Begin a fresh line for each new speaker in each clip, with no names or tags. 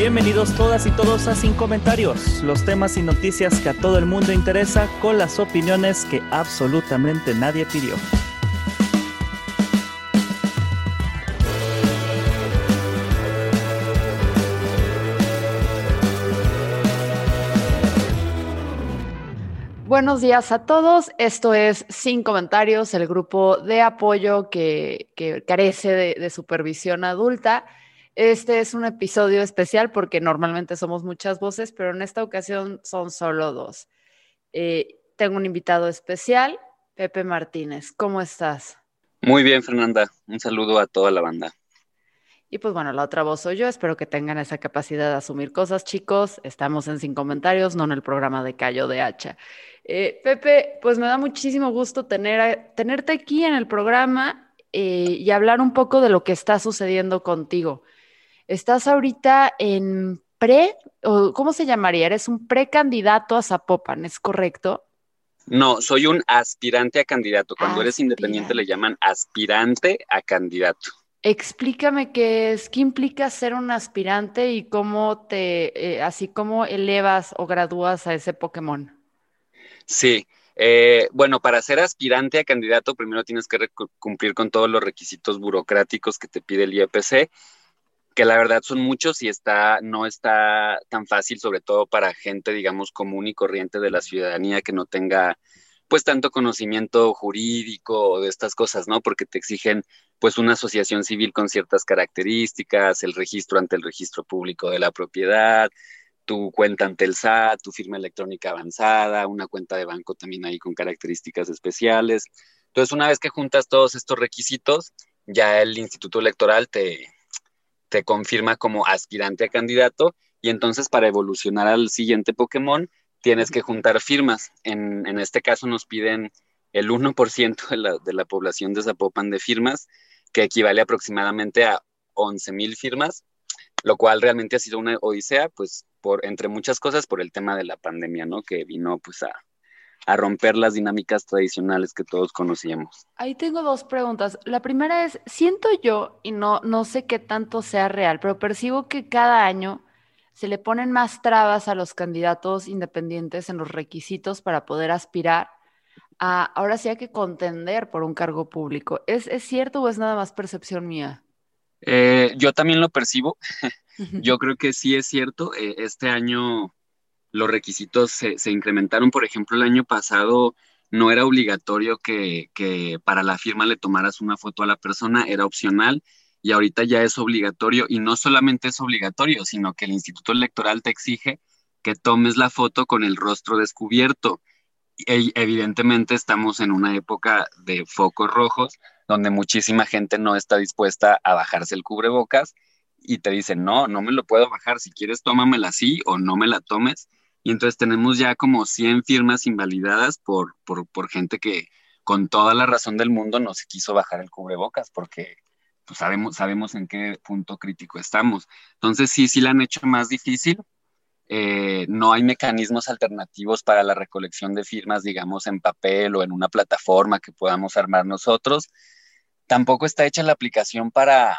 Bienvenidos todas y todos a Sin Comentarios, los temas y noticias que a todo el mundo interesa con las opiniones que absolutamente nadie pidió.
Buenos días a todos. Esto es Sin Comentarios, el grupo de apoyo que, carece de supervisión adulta. Este es un episodio especial porque normalmente somos muchas voces, pero en esta ocasión son solo dos. Eh, tengo un invitado especial, Pepe Martínez. ¿Cómo estás?
Muy bien, Fernanda. Un saludo a toda la banda.
Y pues bueno, la otra voz soy yo. Espero que tengan esa capacidad de asumir cosas, chicos. Estamos en Sin Comentarios, no en el programa de Callo de Hacha. Eh, Pepe, pues me da muchísimo gusto tener, tenerte aquí en el programa eh, y hablar un poco de lo que está sucediendo contigo. Estás ahorita en pre, o ¿cómo se llamaría? Eres un precandidato a Zapopan, ¿es correcto?
No, soy un aspirante a candidato. Cuando eres independiente le llaman aspirante a candidato.
Explícame qué es, qué implica ser un aspirante y cómo te, eh, así como elevas o gradúas a ese Pokémon.
Sí, eh, bueno, para ser aspirante a candidato, primero tienes que cumplir con todos los requisitos burocráticos que te pide el IEPC, que la verdad son muchos y está, no está tan fácil, sobre todo para gente, digamos, común y corriente de la ciudadanía que no tenga pues tanto conocimiento jurídico de estas cosas, ¿no? Porque te exigen pues una asociación civil con ciertas características, el registro ante el registro público de la propiedad, tu cuenta ante el SAT, tu firma electrónica avanzada, una cuenta de banco también ahí con características especiales. Entonces, una vez que juntas todos estos requisitos, ya el Instituto Electoral te, te confirma como aspirante a candidato y entonces para evolucionar al siguiente Pokémon tienes que juntar firmas. En, en este caso nos piden el 1% de la, de la población de Zapopan de firmas, que equivale aproximadamente a 11 mil firmas, lo cual realmente ha sido una odisea, pues por entre muchas cosas por el tema de la pandemia, ¿no? Que vino pues a, a romper las dinámicas tradicionales que todos conocíamos.
Ahí tengo dos preguntas. La primera es, siento yo, y no, no sé qué tanto sea real, pero percibo que cada año se le ponen más trabas a los candidatos independientes en los requisitos para poder aspirar a, ahora sí hay que contender por un cargo público. ¿Es, es cierto o es nada más percepción mía?
Eh, yo también lo percibo. yo creo que sí es cierto. Eh, este año los requisitos se, incrementaron. Por ejemplo, el año pasado no era obligatorio que, que, para la firma le tomaras una foto a la persona, era opcional y ahorita ya es obligatorio y no solamente es obligatorio, sino que el Instituto Electoral te exige que tomes la foto con el rostro descubierto. E, evidentemente estamos en una época de focos rojos donde muchísima gente no está dispuesta a bajarse el cubrebocas y te dicen, no, no me lo puedo bajar, si quieres tómamela así o no me la tomes. Y entonces tenemos ya como 100 firmas invalidadas por, por, por gente que con toda la razón del mundo no se quiso bajar el cubrebocas porque pues sabemos, sabemos en qué punto crítico estamos. Entonces sí, sí la han hecho más difícil. Eh, no hay mecanismos alternativos para la recolección de firmas, digamos, en papel o en una plataforma que podamos armar nosotros. Tampoco está hecha la aplicación para,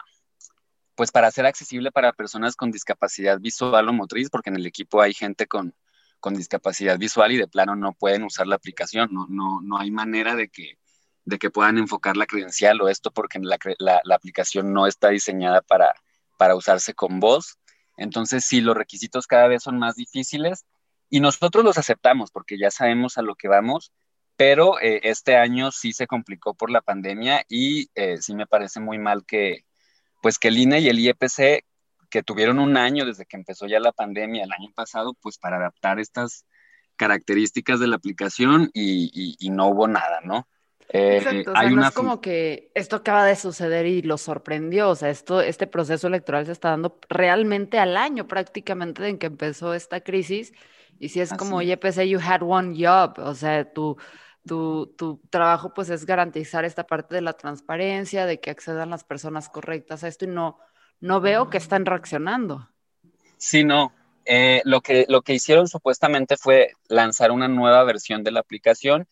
pues para ser accesible para personas con discapacidad visual o motriz, porque en el equipo hay gente con, con discapacidad visual y de plano no pueden usar la aplicación, no, no, no hay manera de que, de que puedan enfocar la credencial o esto porque la, la, aplicación no está diseñada para, para usarse con voz. Entonces, sí, los requisitos cada vez son más difíciles y nosotros los aceptamos porque ya sabemos a lo que vamos, pero eh, este año sí se complicó por la pandemia y eh, sí me parece muy mal que, pues que el INE y el IEPC, que tuvieron un año desde que empezó ya la pandemia el año pasado, pues para adaptar estas características de la aplicación y, y, y no hubo nada, ¿no?
Eh, Exacto, o sea, no es como que esto acaba de suceder y lo sorprendió, o sea, esto, este proceso electoral se está dando realmente al año prácticamente en que empezó esta crisis, y si es como, oye, pues you had one job, o sea, tu, tu, tu trabajo pues es garantizar esta parte de la transparencia, de que accedan las personas correctas a esto, y no, no veo que están reaccionando.
Sí, no, eh, lo, que, lo que hicieron supuestamente fue lanzar una nueva versión de la aplicación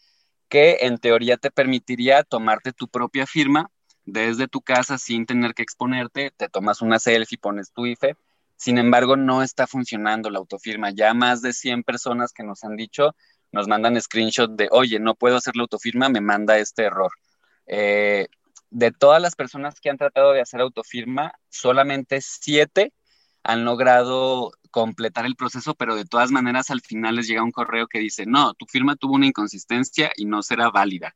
que en teoría te permitiría tomarte tu propia firma desde tu casa sin tener que exponerte, te tomas una selfie, pones tu IFE. Sin embargo, no está funcionando la autofirma. Ya más de 100 personas que nos han dicho, nos mandan screenshot de, oye, no puedo hacer la autofirma, me manda este error. Eh, de todas las personas que han tratado de hacer autofirma, solamente 7 han logrado completar el proceso, pero de todas maneras al final les llega un correo que dice, no, tu firma tuvo una inconsistencia y no será válida.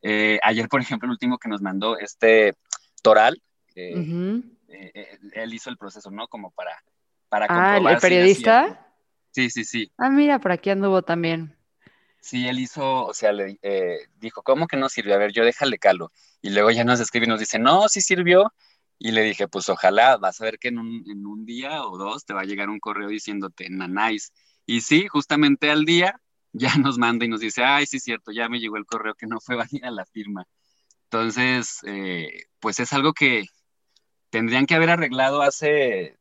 Eh, ayer, por ejemplo, el último que nos mandó este Toral, eh, eh, él hizo el proceso, ¿no? Como para... para
ah, ¿el periodista?
sí, sí, sí.
Ah, mira, por aquí anduvo también.
Sí, él hizo, o sea, le dijo, ¿cómo que no sirvió? A ver, yo déjale calo. Y luego ya nos escribe y nos dice, no, sí sirvió, y le dije, pues ojalá, vas a ver que en un, día o dos te va a llegar un correo diciéndote nanáis. Y sí, justamente al día ya nos manda y nos dice, ay, sí, cierto, ya me llegó el correo que no fue válida la firma. Entonces, eh, pues es algo que tendrían que haber arreglado hace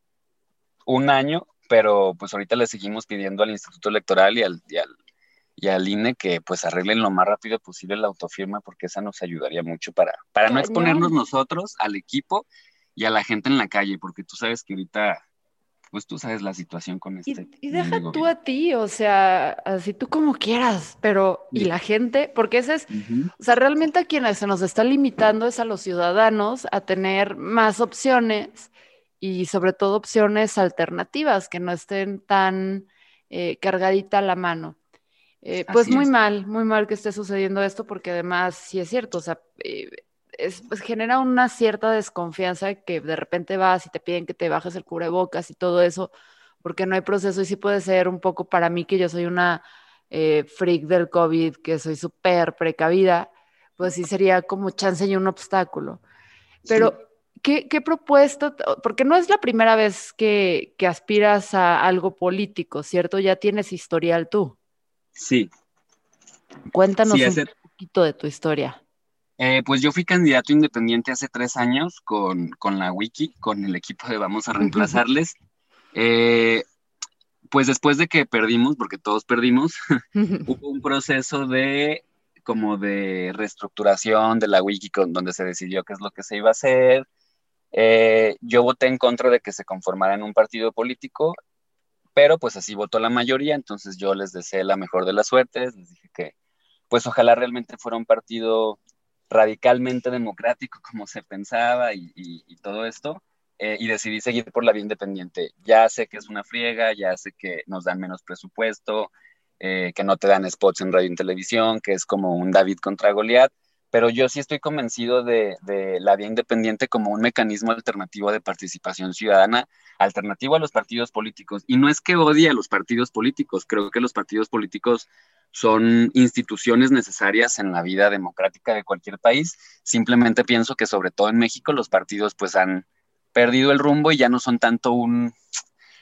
un año, pero pues ahorita le seguimos pidiendo al Instituto Electoral y al, y al, y al INE que pues arreglen lo más rápido posible la autofirma porque esa nos ayudaría mucho para, para no exponernos nosotros al equipo y a la gente en la calle, porque tú sabes que ahorita, pues tú sabes la situación con este.
Y, deja tú a ti, o sea, así tú como quieras, pero y la gente, porque ese es, o sea, realmente a quienes se nos está limitando es a los ciudadanos a tener más opciones y sobre todo opciones alternativas que no estén tan eh, cargadita a la mano. Eh, pues muy mal, muy mal que esté sucediendo esto, porque además sí es cierto, o sea, eh, pues genera una cierta desconfianza que de repente vas y te piden que te bajes el cubrebocas y todo eso, porque no hay proceso y sí puede ser un poco para mí que yo soy una eh, freak del COVID, que soy súper precavida, pues sí sería como chance y un obstáculo. Pero, ¿qué, ¿qué, propuesto? Porque no es la primera vez que, que aspiras a algo político, ¿cierto? Ya tienes historial tú.
Sí.
Cuéntanos un poquito de tu historia.
Eh, pues yo fui candidato independiente hace tres años con, la Wiki, con el equipo de Vamos a Reemplazarles. Eh, pues después de que perdimos, porque todos perdimos, hubo un proceso de como de reestructuración de la Wiki con, donde se decidió qué es lo que se iba a hacer. Eh, yo voté en contra de que se conformara en un partido político, pero pues así votó la mayoría, entonces yo les deseé la mejor de las suertes, les dije que pues ojalá realmente fuera un partido radicalmente democrático como se pensaba y, todo esto, eh, y decidí seguir por la vía independiente. Ya sé que es una friega, ya sé que nos dan menos presupuesto, eh, que no te dan spots en radio y televisión, que es como un David contra Goliat, pero yo sí estoy convencido de, la vía independiente como un mecanismo alternativo de participación ciudadana, alternativo a los partidos políticos. Y no es que odie a los partidos políticos, creo que los partidos políticos son instituciones necesarias en la vida democrática de cualquier país. Simplemente pienso que sobre todo en México los partidos pues han perdido el rumbo y ya no son tanto un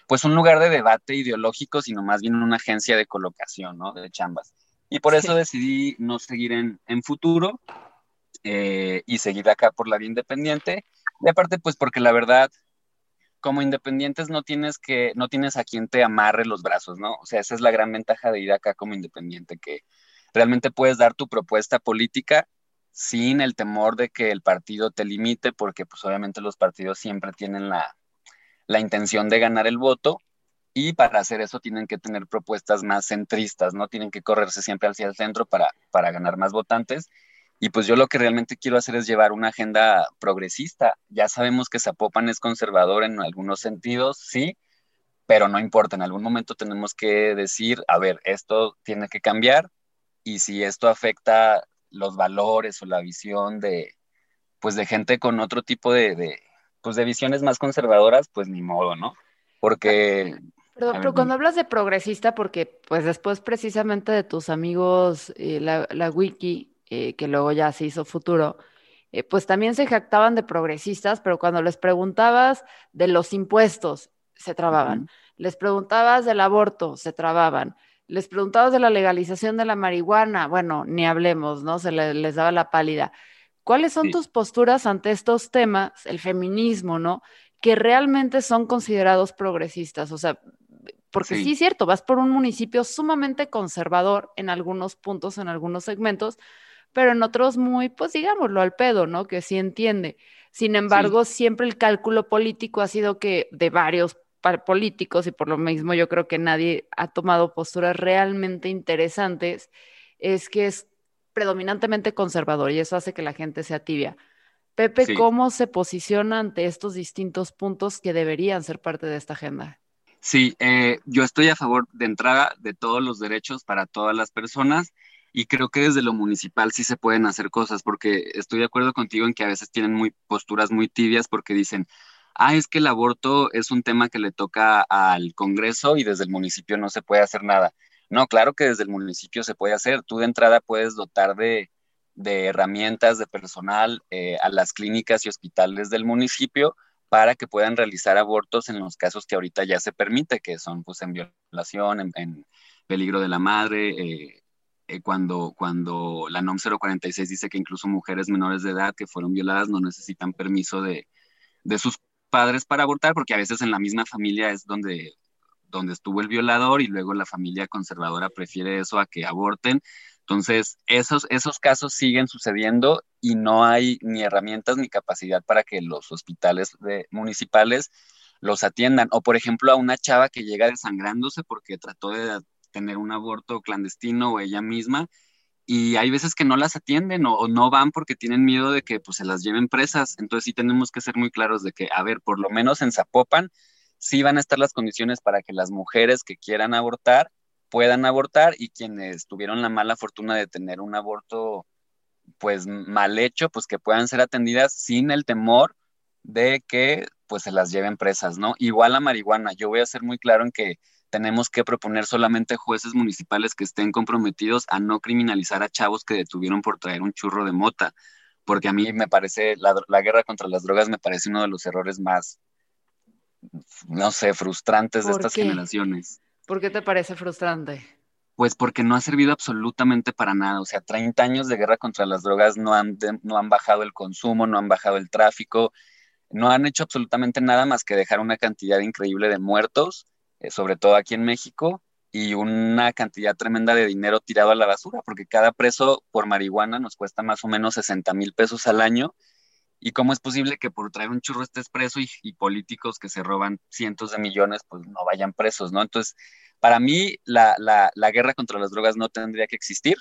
pues un lugar de debate ideológico, sino más bien una agencia de colocación, ¿no? De chambas. Y por eso decidí no seguir en, futuro eh, y seguir acá por la vía independiente. Y aparte, pues porque la verdad, como independientes no tienes que, no tienes a quien te amarre los brazos, ¿no? O sea, esa es la gran ventaja de ir acá como independiente, que realmente puedes dar tu propuesta política sin el temor de que el partido te limite, porque pues obviamente los partidos siempre tienen la, la intención de ganar el voto y para hacer eso tienen que tener propuestas más centristas, ¿no? Tienen que correrse siempre hacia el centro para, para ganar más votantes y pues yo lo que realmente quiero hacer es llevar una agenda progresista. Ya sabemos que Zapopan es conservador en algunos sentidos, sí, pero no importa, en algún momento tenemos que decir, a ver, esto tiene que cambiar y si esto afecta los valores o la visión de, pues de gente con otro tipo de, de pues de visiones más conservadoras, pues ni modo, ¿no? Porque...
Perdón, pero cuando hablas de progresista, porque pues después precisamente de tus amigos, eh, la, la wiki, eh, que luego ya se hizo futuro, eh, pues también se jactaban de progresistas, pero cuando les preguntabas de los impuestos, se trababan. Les preguntabas del aborto, se trababan. Les preguntabas de la legalización de la marihuana, bueno, ni hablemos, ¿no? Se les daba la pálida. ¿Cuáles son tus posturas ante estos temas, el feminismo, ¿no? Que realmente son considerados progresistas. O sea, porque sí. es cierto, vas por un municipio sumamente conservador en algunos puntos, en algunos segmentos, pero en otros muy, pues digámoslo, al pedo, ¿no? Que sí entiende. Sin embargo, siempre el cálculo político ha sido que de varios políticos, y por lo mismo yo creo que nadie ha tomado posturas realmente interesantes, es que es predominantemente conservador y eso hace que la gente sea tibia. Pepe, ¿cómo se posiciona ante estos distintos puntos que deberían ser parte de esta agenda?
Sí, eh, yo estoy a favor de entrada de todos los derechos para todas las personas y creo que desde lo municipal sí se pueden hacer cosas porque estoy de acuerdo contigo en que a veces tienen muy posturas muy tibias porque dicen, ah, es que el aborto es un tema que le toca al Congreso y desde el municipio no se puede hacer nada. No, claro que desde el municipio se puede hacer. Tú de entrada puedes dotar de, herramientas, de personal eh, a las clínicas y hospitales del municipio para que puedan realizar abortos en los casos que ahorita ya se permite, que son pues en violación, en, peligro de la madre, eh, eh, cuando, cuando la NOM 046 dice que incluso mujeres menores de edad que fueron violadas no necesitan permiso de, de sus padres para abortar, porque a veces en la misma familia es donde donde estuvo el violador y luego la familia conservadora prefiere eso a que aborten. Entonces, esos, esos casos siguen sucediendo y no hay ni herramientas ni capacidad para que los hospitales municipales los atiendan. O, por ejemplo, a una chava que llega desangrándose porque trató de tener un aborto clandestino o ella misma y hay veces que no las atienden o, no van porque tienen miedo de que pues, se las lleven presas. Entonces sí tenemos que ser muy claros de que, a ver, por lo menos en Zapopan sí van a estar las condiciones para que las mujeres que quieran abortar puedan abortar y quienes tuvieron la mala fortuna de tener un aborto pues mal hecho, pues que puedan ser atendidas sin el temor de que pues se las lleven presas, ¿no? Igual a marihuana, yo voy a ser muy claro en que tenemos que proponer solamente jueces municipales que estén comprometidos a no criminalizar a chavos que detuvieron por traer un churro de mota, porque a mí me parece, la, la guerra contra las drogas me parece uno de los errores más no sé, frustrantes de estas generaciones.
¿Por qué te parece frustrante?
Pues porque no ha servido absolutamente para nada. O sea, 30 años de guerra contra las drogas no han, no han bajado el consumo, no han bajado el tráfico, no han hecho absolutamente nada más que dejar una cantidad increíble de muertos, eh, sobre todo aquí en México, y una cantidad tremenda de dinero tirado a la basura, porque cada preso por marihuana nos cuesta más o menos 60 mil pesos al año ¿Y cómo es posible que por traer un churro estés preso y, políticos que se roban cientos de millones, pues no vayan presos, ¿no? Entonces, para mí, la, guerra contra las drogas no tendría que existir.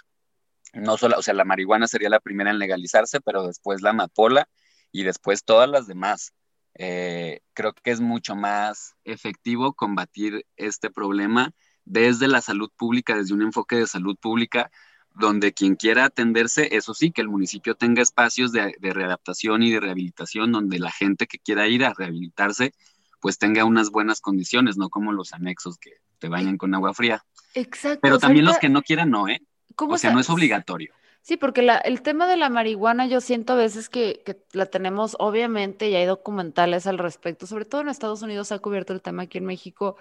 No solo, o sea, la marihuana sería la primera en legalizarse, pero después la amapola y después todas las demás. Eh, creo que es mucho más efectivo combatir este problema desde la salud pública, desde un enfoque de salud pública, donde quien quiera atenderse, eso sí, que el municipio tenga espacios de, readaptación y de rehabilitación donde la gente que quiera ir a rehabilitarse, pues tenga unas buenas condiciones, no como los anexos que te bañan con agua fría.
Exacto.
Pero también los que no quieran, no, ¿eh? o sea, no es obligatorio.
Sí, porque el tema de la marihuana yo siento a veces que, que, la tenemos, obviamente, y hay documentales al respecto, sobre todo en Estados Unidos se ha cubierto el tema aquí en México,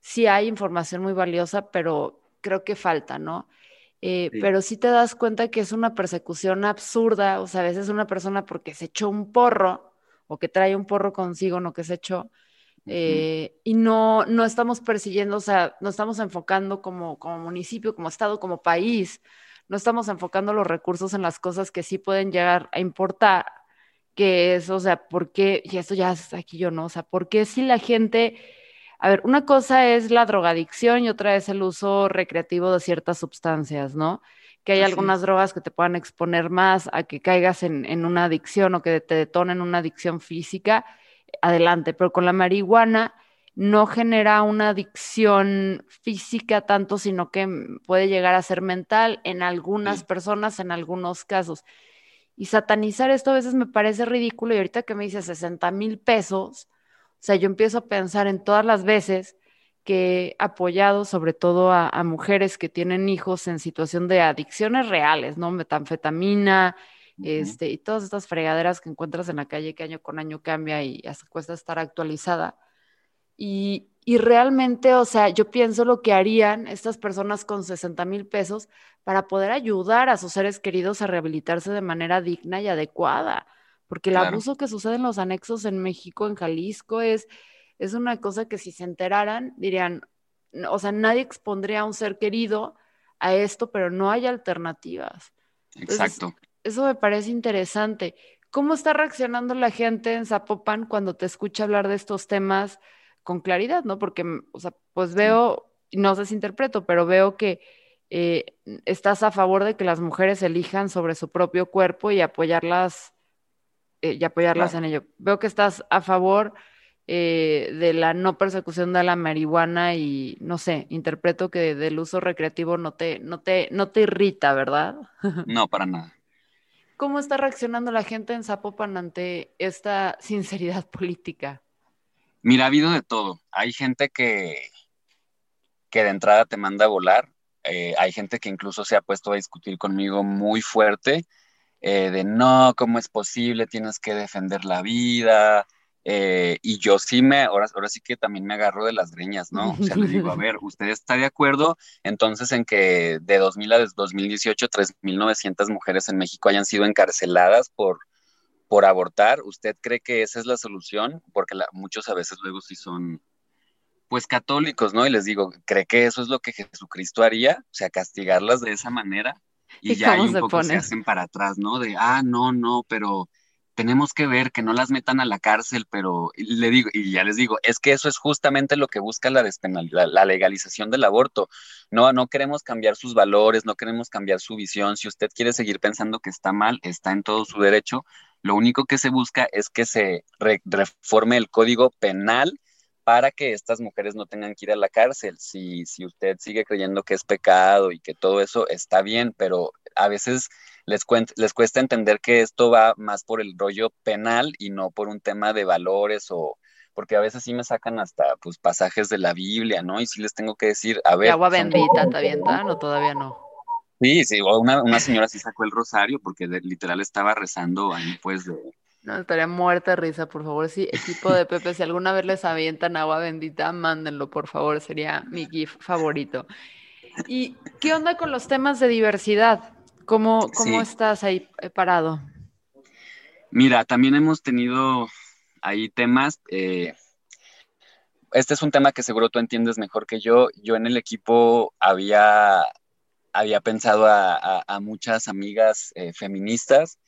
sí hay información muy valiosa, pero creo que falta, ¿no? Eh, pero sí te das cuenta que es una persecución absurda, o sea, a veces una persona porque se echó un porro o que trae un porro consigo, no que se echó, eh, y no, no estamos persiguiendo, o sea, no estamos enfocando como, como municipio, como estado, como país, no estamos enfocando los recursos en las cosas que sí pueden llegar a importar, que es, o sea, ¿por qué? Y esto ya es aquí yo, ¿no? O sea, ¿por qué si la gente a ver, una cosa es la drogadicción y otra es el uso recreativo de ciertas sustancias, ¿no? Que hay algunas drogas que te puedan exponer más a que caigas en, una adicción o que te detonen una adicción física, adelante, pero con la marihuana no genera una adicción física tanto, sino que puede llegar a ser mental en algunas personas, en algunos casos. Y satanizar esto a veces me parece ridículo y ahorita que me dice 60 mil pesos, o sea, yo empiezo a pensar en todas las veces que he apoyado sobre todo a, mujeres que tienen hijos en situación de adicciones reales, ¿no? Metanfetamina, este, y todas estas fregaderas que encuentras en la calle que año con año cambia y hasta cuesta estar actualizada. Y, y realmente, o sea, yo pienso lo que harían estas personas con 60 mil pesos para poder ayudar a sus seres queridos a rehabilitarse de manera digna y adecuada, porque el abuso que sucede en los anexos en México, en Jalisco, es, es una cosa que si se enteraran, dirían, o sea, nadie expondría a un ser querido a esto, pero no hay alternativas.
Exacto.
Eso me parece interesante. ¿Cómo está reaccionando la gente en Zapopan cuando te escucha hablar de estos temas con claridad, no? Porque, o sea, pues veo, no sé si interpreto, pero veo que eh, estás a favor de que las mujeres elijan sobre su propio cuerpo y apoyarlas, eh, y apoyarlas en ello. Veo que estás a favor eh, de la no persecución de la marihuana y no sé, interpreto que del uso recreativo no te, no te, no te irrita, ¿verdad?
No, para nada.
¿Cómo está reaccionando la gente en Zapopan ante esta sinceridad política?
Mira, ha habido de todo. Hay gente que, que de entrada te manda a volar, eh, hay gente que incluso se ha puesto a discutir conmigo muy fuerte, eh, de no, ¿cómo es posible? Tienes que defender la vida. Eh, y yo sí me, ahora, ahora sí que también me agarro de las greñas, ¿no? O sea, le digo, a ver, ¿usted está de acuerdo entonces en que de 2000 a 2018 3.900 mujeres en México hayan sido encarceladas por, por abortar? ¿Usted cree que esa es la solución? Porque muchos a veces luego sí son pues católicos, ¿no? Y les digo, ¿cree que eso es lo que Jesucristo haría? O sea, castigarlas de esa manera. Y, ya hay un poco se hacen para atrás, ¿no? De, ah, no, no, pero tenemos que ver que no las metan a la cárcel, pero le digo, y ya les digo, es que eso es justamente lo que busca la despenalidad, la legalización del aborto. No, no queremos cambiar sus valores, no queremos cambiar su visión. Si usted quiere seguir pensando que está mal, está en todo su derecho. Lo único que se busca es que se reforme el código penal para que estas mujeres no tengan que ir a la cárcel. Si, si usted sigue creyendo que es pecado y que todo eso está bien, pero a veces les, les cuesta entender que esto va más por el rollo penal y no por un tema de valores o porque a veces sí me sacan hasta pues pasajes de la Biblia, ¿no? Y sí les tengo que decir, a ver.
agua bendita te avientan o todavía no?
Sí, sí, una, una señora sí sacó el rosario porque literal estaba rezando ahí pues de
no, estaría muerta de risa, por favor. Sí, equipo de Pepe, si alguna vez les avientan agua bendita, mándenlo, por favor. Sería mi GIF favorito. ¿Y qué onda con los temas de diversidad? ¿Cómo, cómo estás ahí eh, parado?
Mira, también hemos tenido ahí temas. Eh, este es un tema que seguro tú entiendes mejor que yo. Yo en el equipo había, había pensado a, muchas amigas eh, feministas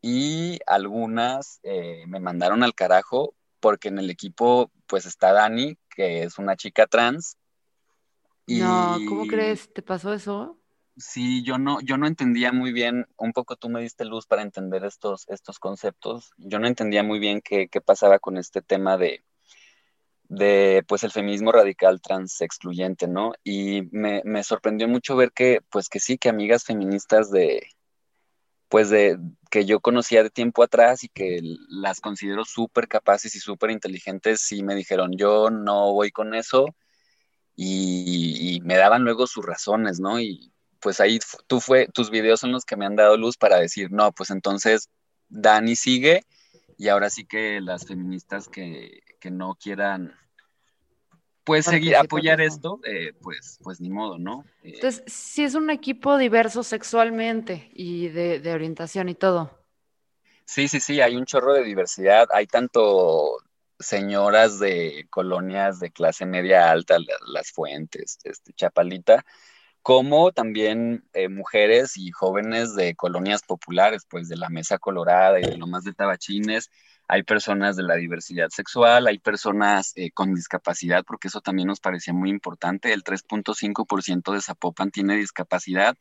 y algunas eh, me mandaron al carajo porque en el equipo pues está Dani, que es una chica trans.
No, ¿cómo crees? ¿Te pasó eso?
Sí, yo no, yo no entendía muy bien, un poco tú me diste luz para entender estos, estos conceptos. Yo no entendía muy bien qué, qué pasaba con este tema de, de pues el feminismo radical trans excluyente, ¿no? Y me, me sorprendió mucho ver que, pues que sí, que amigas feministas de, pues de que yo conocía de tiempo atrás y que las considero súper capaces y súper inteligentes y me dijeron, yo no voy con eso y, me daban luego sus razones, ¿no? Y pues ahí tú fue, tus videos son los que me han dado luz para decir, no, pues entonces Dani sigue y ahora sí que las feministas que, que no quieran pues seguir, apoyar esto, eh, pues, pues ni modo, ¿no?
Eh, Entonces, si es un equipo diverso sexualmente y de, orientación y todo.
Sí, sí, sí, hay un chorro de diversidad, hay tanto señoras de colonias de clase media alta, las, fuentes, este, Chapalita, como también eh, mujeres y jóvenes de colonias populares, pues de la Mesa Colorada y de Lomas de Tabachines, hay personas de la diversidad sexual, hay personas eh, con discapacidad, porque eso también nos parecía muy importante. El 3.5% de Zapopan tiene discapacidad.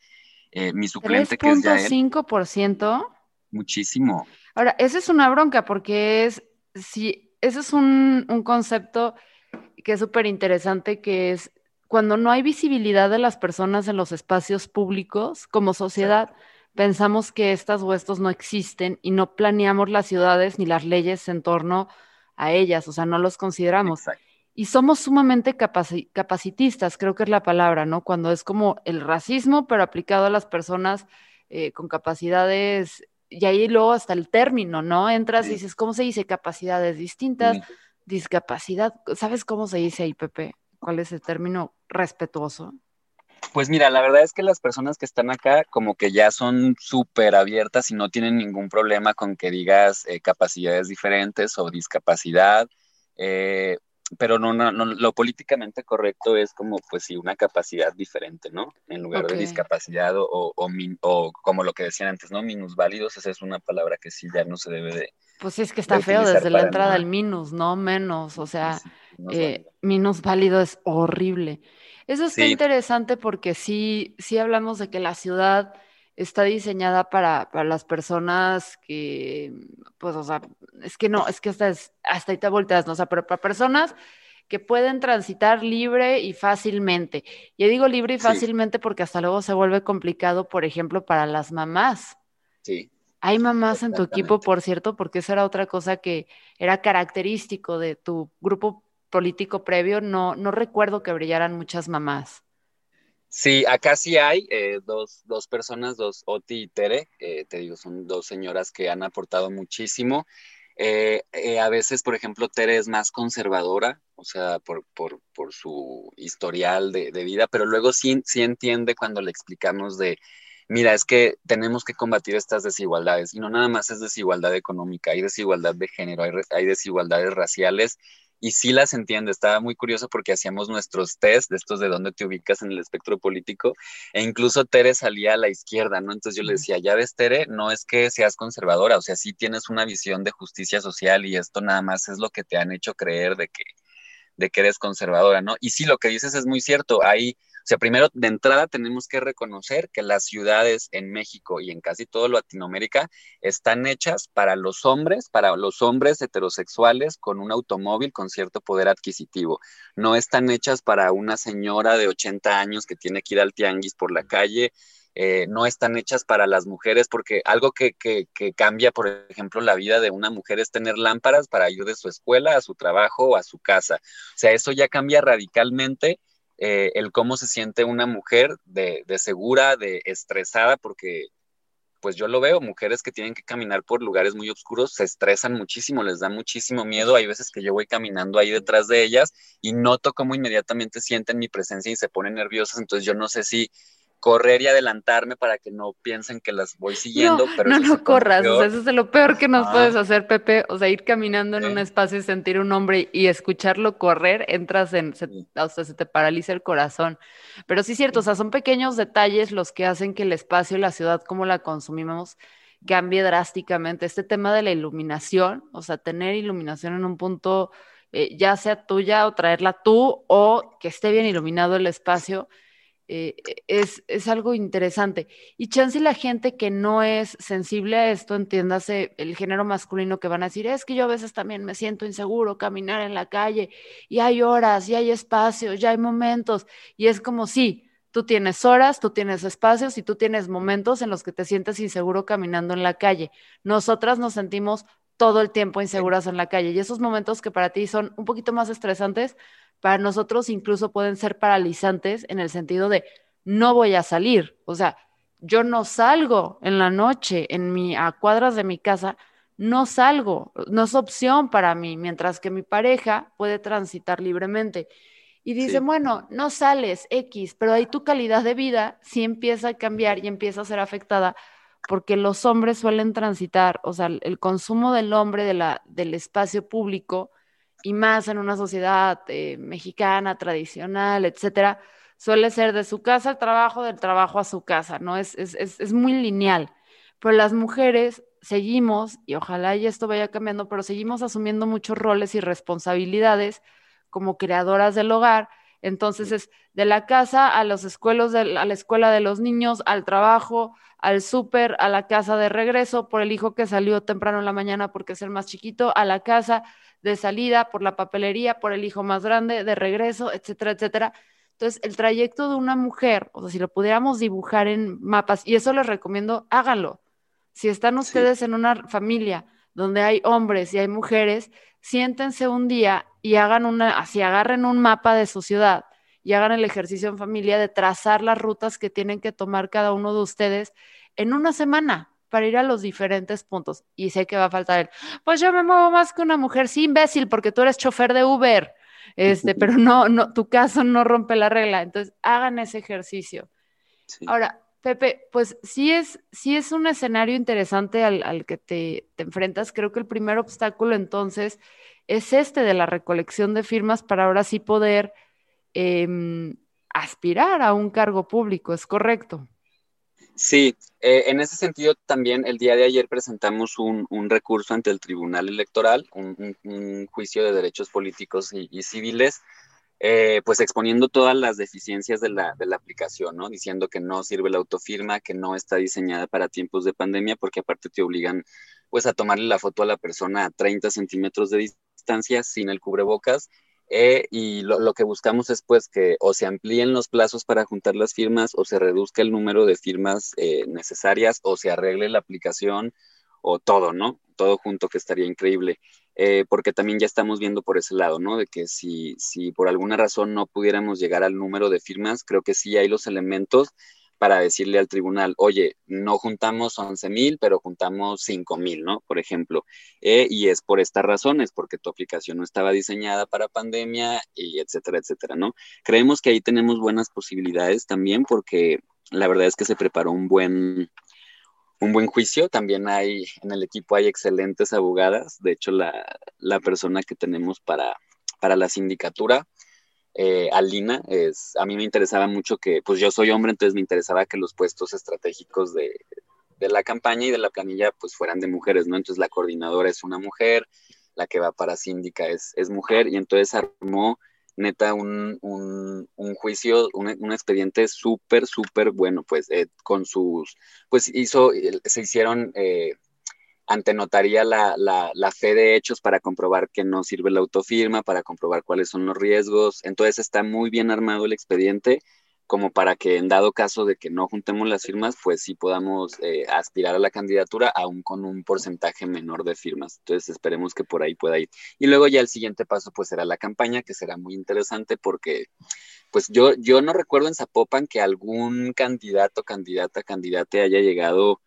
Eh, mi suplente, que es Yael.
¿3.5%?
Muchísimo.
Ahora, esa es una bronca, porque es, si, ese es un, concepto que es súper interesante, que es cuando no hay visibilidad de las personas en los espacios públicos como sociedad pensamos que estas o estos no existen y no planeamos las ciudades ni las leyes en torno a ellas, o sea, no los consideramos. y somos sumamente capacitistas, creo que es la palabra, ¿no? Cuando es como el racismo, pero aplicado a las personas eh, con capacidades, y ahí luego hasta el término, ¿no? Entras y dices, ¿cómo se dice? Capacidades distintas, discapacidad, ¿sabes cómo se dice ahí, Pepe? ¿Cuál es el término respetuoso?
Pues mira, la verdad es que las personas que están acá como que ya son súper abiertas y no tienen ningún problema con que digas eh, capacidades diferentes o discapacidad. Eh, pero no, no, no, lo políticamente correcto es como, pues sí, una capacidad diferente, ¿no? En lugar de discapacidad o, o, o, como lo que decían antes, ¿no? Minusválidos, esa es una palabra que sí ya no se debe de...
Pues sí, es que está feo desde la entrada del minus, ¿no? Menos, o sea, eh, minusválido es horrible. Eso está interesante porque sí, sí hablamos de que la ciudad está diseñada para, para, las personas que, pues, o sea, es que no, es que hasta, hasta ahí te volteas, ¿no? O sea, pero para personas que pueden transitar libre y fácilmente. Y digo libre y fácilmente porque hasta luego se vuelve complicado, por ejemplo, para las mamás.
Sí.
Hay mamás en tu equipo, por cierto, porque esa era otra cosa que era característico de tu grupo político previo. No, no recuerdo que brillaran muchas mamás.
Sí, acá sí hay eh, dos, dos, personas, dos, Oti y Tere, eh, te digo, son dos señoras que han aportado muchísimo. Eh, a veces, por ejemplo, Tere es más conservadora, o sea, por, por, por su historial de, de, vida, pero luego sí, sí entiende cuando le explicamos de, mira, es que tenemos que combatir estas desigualdades, y no nada más es desigualdad económica, hay desigualdad de género, hay, hay desigualdades raciales, y sí las entiende. Estaba muy curioso porque hacíamos nuestros test de estos de dónde te ubicas en el espectro político e incluso Tere salía a la izquierda, ¿no? Entonces yo le decía, ya ves, Tere, no es que seas conservadora, o sea, sí tienes una visión de justicia social y esto nada más es lo que te han hecho creer de que, de que eres conservadora, ¿no? Y sí, lo que dices es muy cierto, hay o sea, primero de entrada tenemos que reconocer que las ciudades en México y en casi toda Latinoamérica están hechas para los hombres, para los hombres heterosexuales con un automóvil con cierto poder adquisitivo. No están hechas para una señora de 80 años que tiene que ir al tianguis por la calle. Eh, no están hechas para las mujeres, porque algo que, que, que, cambia, por ejemplo, la vida de una mujer es tener lámparas para ir de su escuela a su trabajo o a su casa. O sea, eso ya cambia radicalmente eh, el cómo se siente una mujer de, segura, de estresada, porque pues yo lo veo, mujeres que tienen que caminar por lugares muy oscuros se estresan muchísimo, les da muchísimo miedo. Hay veces que yo voy caminando ahí detrás de ellas y noto cómo inmediatamente sienten mi presencia y se ponen nerviosas. Entonces yo no sé si correr y adelantarme para que no piensen que las voy siguiendo.
No, no, no corras, o sea, eso es lo peor que nos puedes hacer, Pepe, o sea, ir caminando en un espacio y sentir un hombre y escucharlo correr, entras en, o sea, se te paraliza el corazón. Pero sí es cierto, o sea, son pequeños detalles los que hacen que el espacio y la ciudad, como la consumimos, cambie drásticamente. Este tema de la iluminación, o sea, tener iluminación en un punto, eh, ya sea tuya o traerla tú, o que esté bien iluminado el espacio, eh, es, es, algo interesante. Y chance la gente que no es sensible a esto, entiéndase el género masculino que van a decir, es que yo a veces también me siento inseguro caminar en la calle y hay horas y hay espacios, ya hay momentos. Y es como, sí, tú tienes horas, tú tienes espacios y tú tienes momentos en los que te sientes inseguro caminando en la calle. Nosotras nos sentimos todo el tiempo inseguras en la calle y esos momentos que para ti son un poquito más estresantes, para nosotros incluso pueden ser paralizantes en el sentido de no voy a salir. O sea, yo no salgo en la noche en mi, a cuadras de mi casa, no salgo, no es opción para mí, mientras que mi pareja puede transitar libremente. Y dice, bueno, no sales X, pero ahí tu calidad de vida sí empieza a cambiar y empieza a ser afectada porque los hombres suelen transitar, o sea, el consumo del hombre de la, del espacio público y más en una sociedad eh, mexicana, tradicional, etcétera, suele ser de su casa al trabajo, del trabajo a su casa, ¿no? Es, es, es, es muy lineal. Pero las mujeres seguimos, y ojalá y esto vaya cambiando, pero seguimos asumiendo muchos roles y responsabilidades como creadoras del hogar. Entonces es de la casa a los escuelos, a la escuela de los niños, al trabajo, al súper, a la casa de regreso por el hijo que salió temprano en la mañana porque es el más chiquito, a la casa de salida, por la papelería, por el hijo más grande, de regreso, etcétera, etcétera. Entonces, el trayecto de una mujer, o sea, si lo pudiéramos dibujar en mapas, y eso les recomiendo, háganlo. Si están ustedes en una familia donde hay hombres y hay mujeres, siéntense un día y hagan una, así agarren un mapa de su ciudad y hagan el ejercicio en familia de trazar las rutas que tienen que tomar cada uno de ustedes en una semana para ir a los diferentes puntos. Y sé que va a faltar el, pues yo me muevo más que una mujer, sí, imbécil, porque tú eres chofer de Uber, este, pero no, no, tu caso no rompe la regla. Entonces, hagan ese ejercicio. Ahora, Pepe, pues sí es, sí es un escenario interesante al, que te, te, enfrentas. Creo que el primer obstáculo entonces es este de la recolección de firmas para ahora sí poder Em, aspirar a un cargo público, ¿es correcto?
Sí, eh, en ese sentido también el día de ayer presentamos un, recurso ante el Tribunal Electoral, un, juicio de derechos políticos y, civiles, eh, pues exponiendo todas las deficiencias de la, de la, aplicación, ¿no? Diciendo que no sirve la autofirma, que no está diseñada para tiempos de pandemia, porque aparte te obligan pues a tomarle la foto a la persona a 30 centímetros de distancia sin el cubrebocas eh, y lo, que buscamos es pues que o se amplíen los plazos para juntar las firmas o se reduzca el número de firmas eh, necesarias o se arregle la aplicación o todo, ¿no? Todo junto que estaría increíble. Eh, porque también ya estamos viendo por ese lado, ¿no? De que si, si por alguna razón no pudiéramos llegar al número de firmas, creo que sí hay los elementos para decirle al tribunal, oye, no juntamos 11 mil, pero juntamos 5 mil, ¿no? Por ejemplo. Eh, y es por estas razones, porque tu aplicación no estaba diseñada para pandemia, y etcétera, etcétera, ¿no? Creemos que ahí tenemos buenas posibilidades también, porque la verdad es que se preparó un buen, un buen juicio. También hay, en el equipo hay excelentes abogadas. De hecho, la, la persona que tenemos para, para la sindicatura eh, Alina, es, a mí me interesaba mucho que, pues yo soy hombre, entonces me interesaba que los puestos estratégicos de, la campaña y de la planilla pues fueran de mujeres, ¿no? Entonces la coordinadora es una mujer, la que va para síndica es, es mujer y entonces armó neta un, juicio, un, expediente súper, súper bueno, pues eh, con sus, pues hizo, se hicieron... Eh, antenotaría la, la, la, fe de hechos para comprobar que no sirve la autofirma, para comprobar cuáles son los riesgos. Entonces está muy bien armado el expediente como para que en dado caso de que no juntemos las firmas, pues sí podamos eh, aspirar a la candidatura aún con un porcentaje menor de firmas. Entonces esperemos que por ahí pueda ir. Y luego ya el siguiente paso pues será la campaña, que será muy interesante porque pues yo, yo no recuerdo en Zapopan que algún candidato, candidata, candidate haya llegado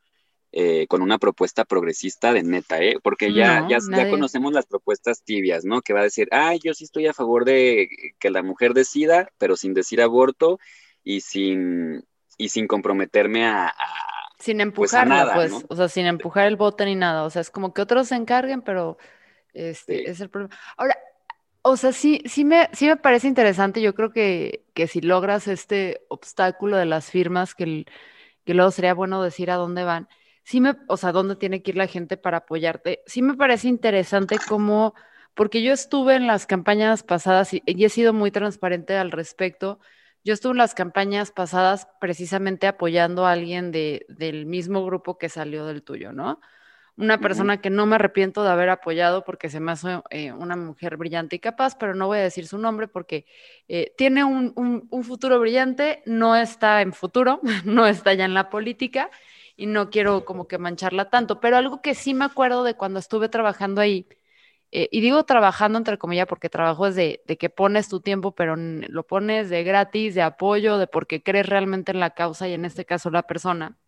eh, con una propuesta progresista de neta, ¿eh? Porque ya, ya, ya, conocemos las propuestas tibias, ¿no? Que va a decir, ah, yo sí estoy a favor de que la mujer decida, pero sin decir aborto y sin, y sin comprometerme a...
sin pues, empujarlo, pues, o sea, sin empujar el voto ni nada, o sea, es como que otros se encarguen, pero este es el problema. Ahora, o sea, sí, sí me, sí me parece interesante, yo creo que, que si logras este obstáculo de las firmas, que, que luego sería bueno decir a dónde van, sí me, o sea, dónde tiene que ir la gente para apoyarte. Sí me parece interesante cómo, porque yo estuve en las campañas pasadas y, he sido muy transparente al respecto. Yo estuve en las campañas pasadas precisamente apoyando a alguien de, del mismo grupo que salió del tuyo, ¿no? Una persona que no me arrepiento de haber apoyado porque se me hace eh, una mujer brillante y capaz, pero no voy a decir su nombre porque eh, tiene un, un futuro brillante, no está en futuro, no está ya en la política y no quiero como que mancharla tanto, pero algo que sí me acuerdo de cuando estuve trabajando ahí, eh, y digo trabajando entre comillas porque trabajo es de, que pones tu tiempo, pero lo pones de gratis, de apoyo, de porque crees realmente en la causa y en este caso la persona.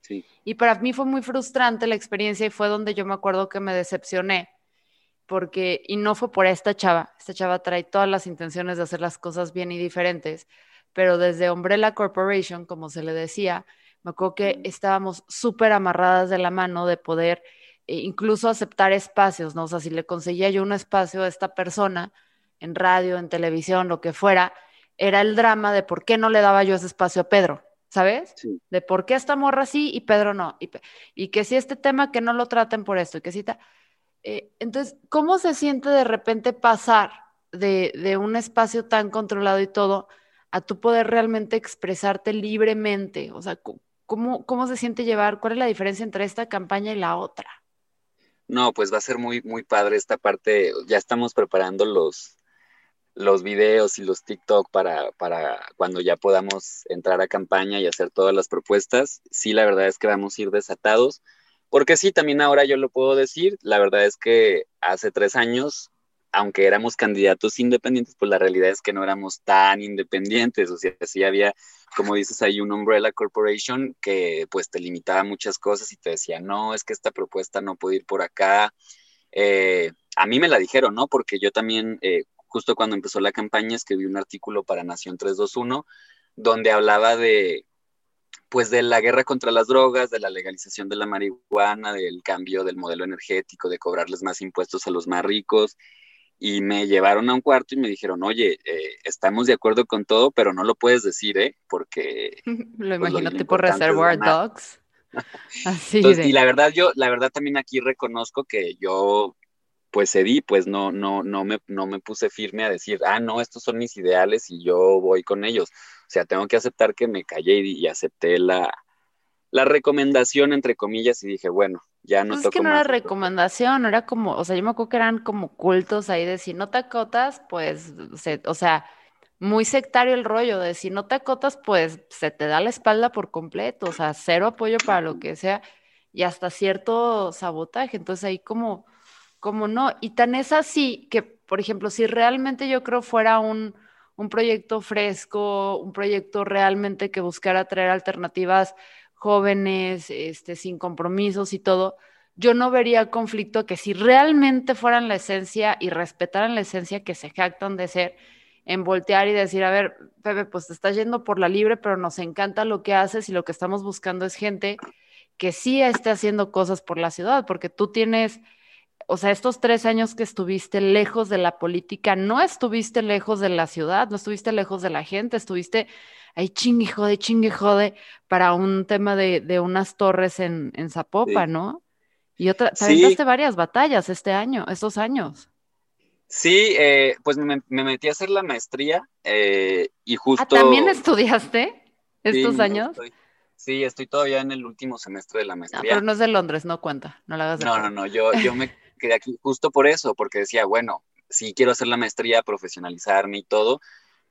Sí. Y para mí fue muy frustrante la experiencia y fue donde yo me acuerdo que me decepcioné, porque, y no fue por esta chava, esta chava trae todas las intenciones de hacer las cosas bien y diferentes, pero desde Umbrella Corporation, como se le decía, me acuerdo que estábamos súper amarradas de la mano de poder eh, incluso aceptar espacios, ¿no? O sea, si le conseguía yo un espacio a esta persona en radio, en televisión, lo que fuera, era el drama de por qué no le daba yo ese espacio a Pedro, ¿sabes? De por qué esta morra sí y Pedro no. Y, que si este tema que no lo traten por esto y que si eh, entonces, ¿cómo se siente de repente pasar de, de un espacio tan controlado y todo a tu poder realmente expresarte libremente? O sea, ¿Cómo, se siente llevar? ¿Cuál es la diferencia entre esta campaña y la otra?
No, pues va a ser muy, muy padre esta parte. Ya estamos preparando los, los videos y los TikTok para, para cuando ya podamos entrar a campaña y hacer todas las propuestas. Sí, la verdad es que vamos a ir desatados, Porque sí, también ahora yo lo puedo decir, la verdad es que hace tres años, aunque éramos candidatos independientes, pues la realidad es que no éramos tan independientes, o sea, sí había, como dices, ahí un umbrella corporation que pues te limitaba muchas cosas y te decía, no, es que esta propuesta no puede ir por acá. Eh, a mí me la dijeron, ¿no? Porque yo también, eh, justo cuando empezó la campaña, escribí un artículo para Nación 321, donde hablaba de pues de la guerra contra las drogas, de la legalización de la marihuana, del cambio del modelo energético, de cobrarles más impuestos a los más ricos. Y me llevaron a un cuarto y me dijeron, oye, eh, estamos de acuerdo con todo, pero no lo puedes decir, ¿eh? Porque...
lo pues, imagino tipo Reservoir Dogs.
Así Y la verdad, yo, la verdad también aquí reconozco que yo pues cedí, pues no, no, no me, no me puse firme a decir, ah, no, estos son mis ideales y yo voy con ellos. O sea, tengo que aceptar que me callé y, acepté la, la recomendación, entre comillas, y dije, bueno, ya no
pues Es que no era recomendación, era como, o sea, yo me acuerdo que eran como cultos ahí de si no te acotas, pues, o sea, muy sectario el rollo de si no te acotas, pues se te da la espalda por completo, o sea, cero apoyo para lo que sea y hasta cierto sabotaje. Entonces ahí como como no. Y tan es así que, por ejemplo, si realmente yo creo fuera un, proyecto fresco, un proyecto realmente que buscara traer alternativas jóvenes, este, sin compromisos y todo, yo no vería conflicto que si realmente fueran la esencia y respetaran la esencia que se jactan de ser, en voltear y decir, a ver, Pepe, pues te estás yendo por la libre, pero nos encanta lo que haces y lo que estamos buscando es gente que sí esté haciendo cosas por la ciudad, porque tú tienes o sea, estos tres años que estuviste lejos de la política, no estuviste lejos de la ciudad, no estuviste lejos de la gente, estuviste ahí chingue jode, chingue jode para un tema de, unas torres en, en Zapopan, ¿no? Y otra, te varias batallas este año, estos años.
Sí, eh, pues me, metí a hacer la maestría eh, y ah, justo...
¿También estudiaste estos años?
sí, estoy todavía en el último semestre de la maestría.
pero no es de Londres, no cuenta, no la hagas de
No, no, no, yo, yo me quedé aquí justo por eso, porque decía, bueno, sí quiero hacer la maestría, profesionalizarme y todo,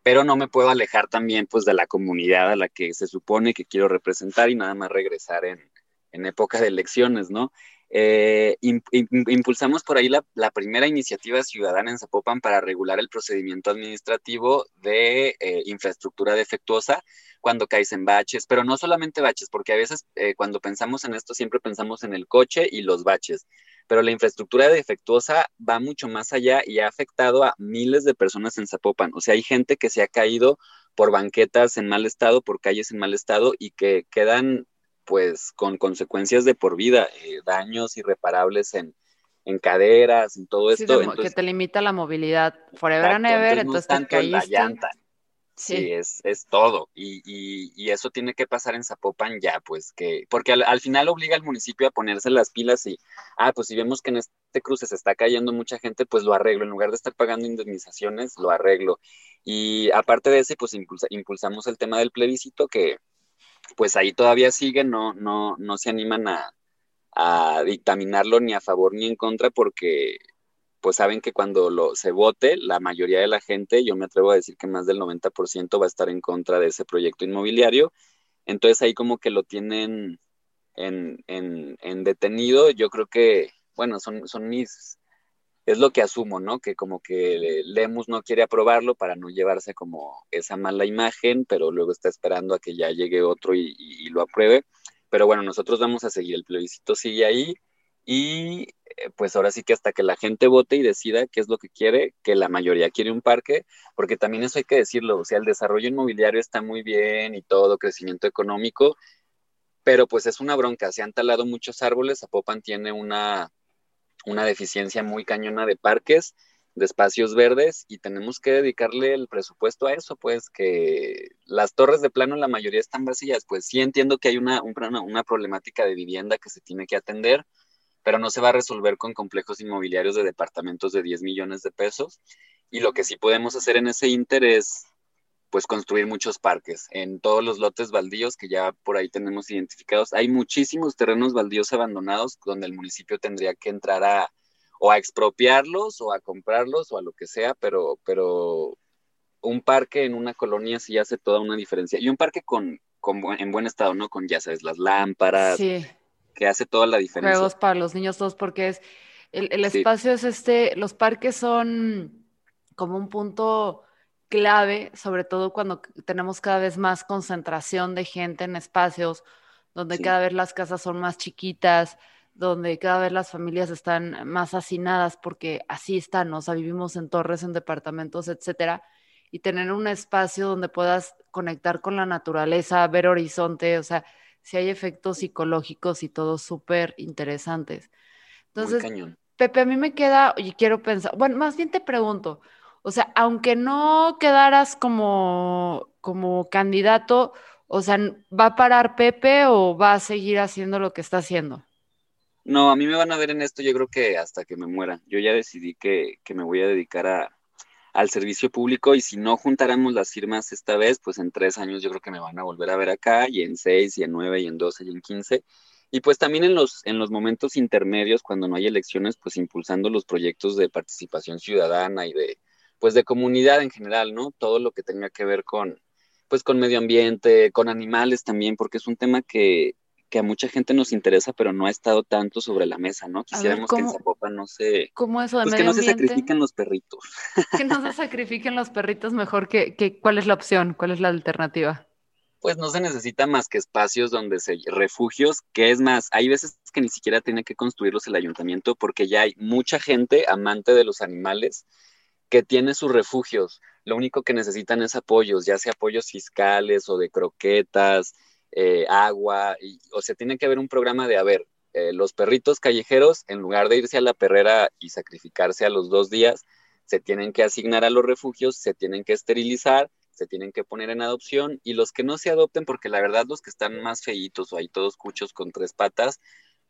pero no me puedo alejar también pues de la comunidad a la que se supone que quiero representar y nada más regresar en, en época de elecciones, ¿no? Eh, impulsamos por ahí la, primera iniciativa ciudadana en Zapopan para regular el procedimiento administrativo de eh, infraestructura defectuosa cuando caes en baches, pero no solamente baches, porque a veces eh, cuando pensamos en esto siempre pensamos en el coche y los baches, pero la infraestructura defectuosa va mucho más allá y ha afectado a miles de personas en Zapopan. O sea, hay gente que se ha caído por banquetas en mal estado, por calles en mal estado y que quedan pues con consecuencias de por vida, eh, daños irreparables en, en caderas, en todo esto.
que te limita la movilidad forever and ever, entonces, te caíste.
Sí, es, es, todo. Y, y, eso tiene que pasar en Zapopan ya, pues que, porque al, final obliga al municipio a ponerse las pilas y, ah, pues si vemos que en este cruce se está cayendo mucha gente, pues lo arreglo. En lugar de estar pagando indemnizaciones, lo arreglo. Y aparte de ese, pues impulsamos el tema del plebiscito, que pues ahí todavía sigue, no, no, no se animan a, a dictaminarlo ni a favor ni en contra, porque pues saben que cuando lo, se vote, la mayoría de la gente, yo me atrevo a decir que más del 90% va a estar en contra de ese proyecto inmobiliario. Entonces ahí como que lo tienen en, en, detenido. Yo creo que, bueno, son, son mis, es lo que asumo, ¿no? Que como que Lemus no quiere aprobarlo para no llevarse como esa mala imagen, pero luego está esperando a que ya llegue otro y, y lo apruebe. Pero bueno, nosotros vamos a seguir, el plebiscito sigue ahí y eh, pues ahora sí que hasta que la gente vote y decida qué es lo que quiere, que la mayoría quiere un parque, porque también eso hay que decirlo, o sea, el desarrollo inmobiliario está muy bien y todo, crecimiento económico, pero pues es una bronca, se han talado muchos árboles, Zapopan tiene una, una deficiencia muy cañona de parques, de espacios verdes y tenemos que dedicarle el presupuesto a eso, pues que las torres de plano la mayoría están vacías, pues sí entiendo que hay una, una, una problemática de vivienda que se tiene que atender, pero no se va a resolver con complejos inmobiliarios de departamentos de 10 millones de pesos. Y lo que sí podemos hacer en ese inter es, pues, construir muchos parques en todos los lotes baldíos que ya por ahí tenemos identificados. Hay muchísimos terrenos baldíos abandonados donde el municipio tendría que entrar a o a expropiarlos o a comprarlos o a lo que sea, pero, pero un parque en una colonia sí hace toda una diferencia. Y un parque con, con en buen estado, ¿no? Con, ya sabes, las lámparas, que hace toda la diferencia.
Juegos para los niños todos, porque es, el, espacio es este, los parques son como un punto clave, sobre todo cuando tenemos cada vez más concentración de gente en espacios, donde cada vez las casas son más chiquitas, donde cada vez las familias están más hacinadas porque así están, o sea, vivimos en torres, en departamentos, etcétera, y tener un espacio donde puedas conectar con la naturaleza, ver horizonte, o sea, si hay efectos psicológicos y todo súper interesantes. Entonces, Pepe, a mí me queda, y quiero pensar, bueno, más bien te pregunto, o sea, aunque no quedaras como, como candidato, o sea, ¿va a parar Pepe o va a seguir haciendo lo que está haciendo?
No, a mí me van a ver en esto yo creo que hasta que me muera. Yo ya decidí que, que me voy a dedicar a, al servicio público y si no juntáramos las firmas esta vez, pues en tres años yo creo que me van a volver a ver acá y en seis y en nueve y en doce y en quince. Y pues también en los, en los momentos intermedios, cuando no hay elecciones, pues impulsando los proyectos de participación ciudadana y de, pues de comunidad en general, ¿no? Todo lo que tenga que ver con, pues con medio ambiente, con animales también, porque es un tema que, que a mucha gente nos interesa, pero no ha estado tanto sobre la mesa, ¿no? Quisiéramos que en Zapopan no se...
¿Cómo eso de
pues
que
no se sacrifiquen los perritos.
Que no se sacrifiquen los perritos mejor que, que... ¿Cuál es la opción? ¿Cuál es la alternativa?
Pues no se necesita más que espacios donde se... refugios, que es más, hay veces que ni siquiera tiene que construirlos el ayuntamiento porque ya hay mucha gente amante de los animales que tiene sus refugios. Lo único que necesitan es apoyos, ya sea apoyos fiscales o de croquetas, eh, agua, y, o sea, tiene que haber un programa de, a ver, eh, los perritos callejeros, en lugar de irse a la perrera y sacrificarse a los dos días, se tienen que asignar a los refugios, se tienen que esterilizar, se tienen que poner en adopción y los que no se adopten, porque la verdad los que están más feitos o hay todos cuchos con tres patas,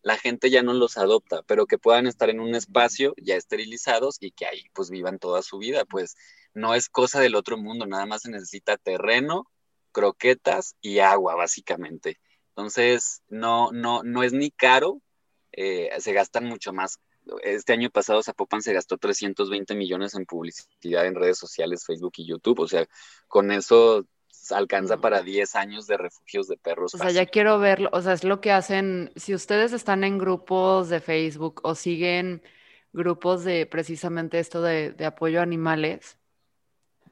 la gente ya no los adopta, pero que puedan estar en un espacio ya esterilizados y que ahí pues vivan toda su vida, pues no es cosa del otro mundo, nada más se necesita terreno, croquetas y agua, básicamente. Entonces, no, no, no es ni caro, eh, se gastan mucho más. Este año pasado Zapopan se gastó 320 millones en publicidad en redes sociales, Facebook y YouTube. O sea, con eso alcanza para 10 años de refugios de perros.
O sea, ya quiero verlo. O sea, es lo que hacen. Si ustedes están en grupos de Facebook o siguen grupos de precisamente esto de, de apoyo a animales,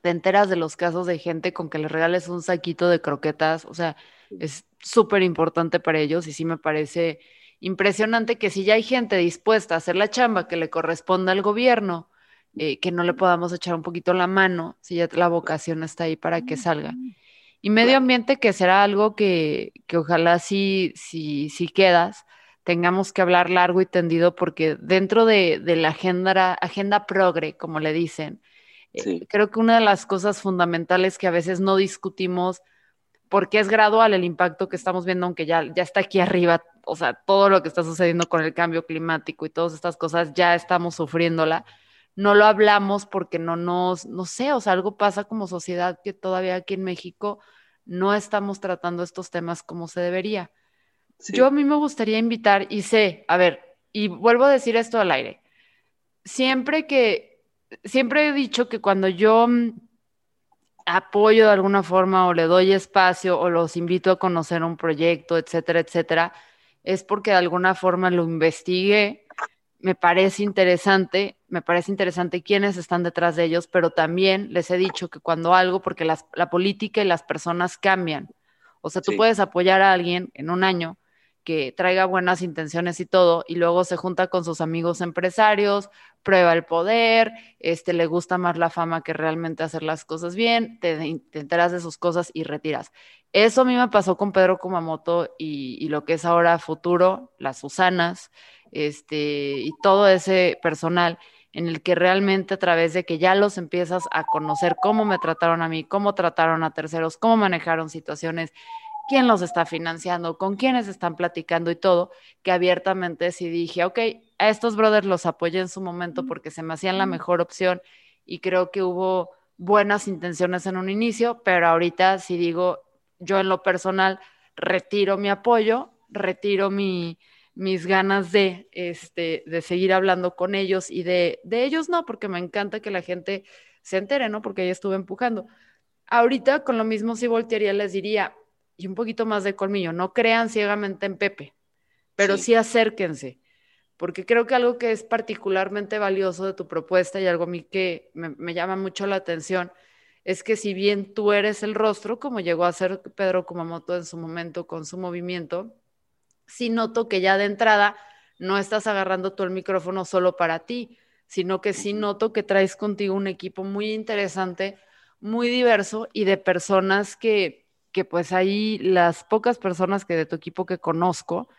te enteras de los casos de gente con que les regales un saquito de croquetas, o sea, es súper importante para ellos y sí me parece impresionante que si ya hay gente dispuesta a hacer la chamba que le corresponde al gobierno, eh, que no le podamos echar un poquito la mano, si ya la vocación está ahí para que salga. Y medio ambiente, que será algo que, que ojalá sí, sí, sí quedas, tengamos que hablar largo y tendido, porque dentro de, de la agenda, agenda progre, como le dicen, eh, creo que una de las cosas fundamentales que a veces no discutimos, porque es gradual el impacto que estamos viendo, aunque ya, ya está aquí arriba, o sea, todo lo que está sucediendo con el cambio climático y todas estas cosas, ya estamos sufriéndola. No lo hablamos porque no nos, no sé, o sea, algo pasa como sociedad que todavía aquí en México no estamos tratando estos temas como se debería. Yo a mí me gustaría invitar, y sé, a ver, y vuelvo a decir esto al aire, siempre que, siempre he dicho que cuando yo mm, apoyo de alguna forma o le doy espacio o los invito a conocer un proyecto, etcétera, etcétera, es porque de alguna forma lo investigué, me parece interesante, me parece interesante quiénes están detrás de ellos, pero también les he dicho que cuando algo, porque la política y las personas cambian, o sea, tú puedes apoyar a alguien en un año, que traiga buenas intenciones y todo, y luego se junta con sus amigos empresarios, prueba el poder, este, le gusta más la fama que realmente hacer las cosas bien, te, enteras de sus cosas y retiras. Eso a mí me pasó con Pedro Kumamoto y, lo que es ahora futuro, las Susanas, este, y todo ese personal en el que realmente a través de que ya los empiezas a conocer cómo me trataron a mí, cómo trataron a terceros, cómo manejaron situaciones, quién los está financiando, con quiénes están platicando y todo, que abiertamente sí dije, ok, a estos brothers los apoyé en su momento porque se me hacían la mejor opción y creo que hubo buenas intenciones en un inicio, pero ahorita sí digo, yo en lo personal retiro mi apoyo, retiro mi, mis ganas de, este, de seguir hablando con ellos y de, de ellos no, porque me encanta que la gente se entere, ¿no? Porque ya estuve empujando. Ahorita con lo mismo si voltearía les diría, y un poquito más de colmillo. No crean ciegamente en Pepe. pero sí. acérquense, porque creo que algo que es particularmente valioso de tu propuesta y algo a mí que me, me llama mucho la atención es que si bien tú eres el rostro, como llegó a ser Pedro Kumamoto en su momento con su movimiento, sí noto que ya de entrada no estás agarrando tú el micrófono solo para ti, sino que sí noto que traes contigo un equipo muy interesante, muy diverso y de personas que, que pues ahí las pocas personas que de tu equipo que conozco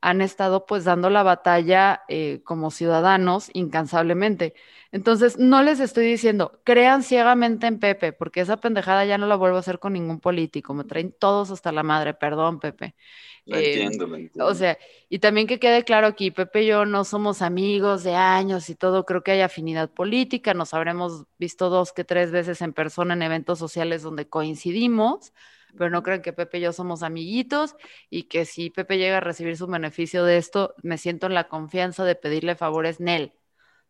han estado pues dando la batalla eh, como ciudadanos incansablemente. Entonces, no les estoy diciendo, crean ciegamente en Pepe, porque esa pendejada ya no la vuelvo a hacer con ningún político, me traen todos hasta la madre, perdón, Pepe.
Lo eh, entiendo, lo entiendo.
O sea, y también que quede claro aquí, Pepe y yo no somos amigos de años y todo, creo que hay afinidad política, nos habremos visto dos que tres veces en persona en eventos sociales donde coincidimos, pero no crean que Pepe y yo somos amiguitos y que si Pepe llega a recibir su beneficio de esto, me siento en la confianza de pedirle favores Nel.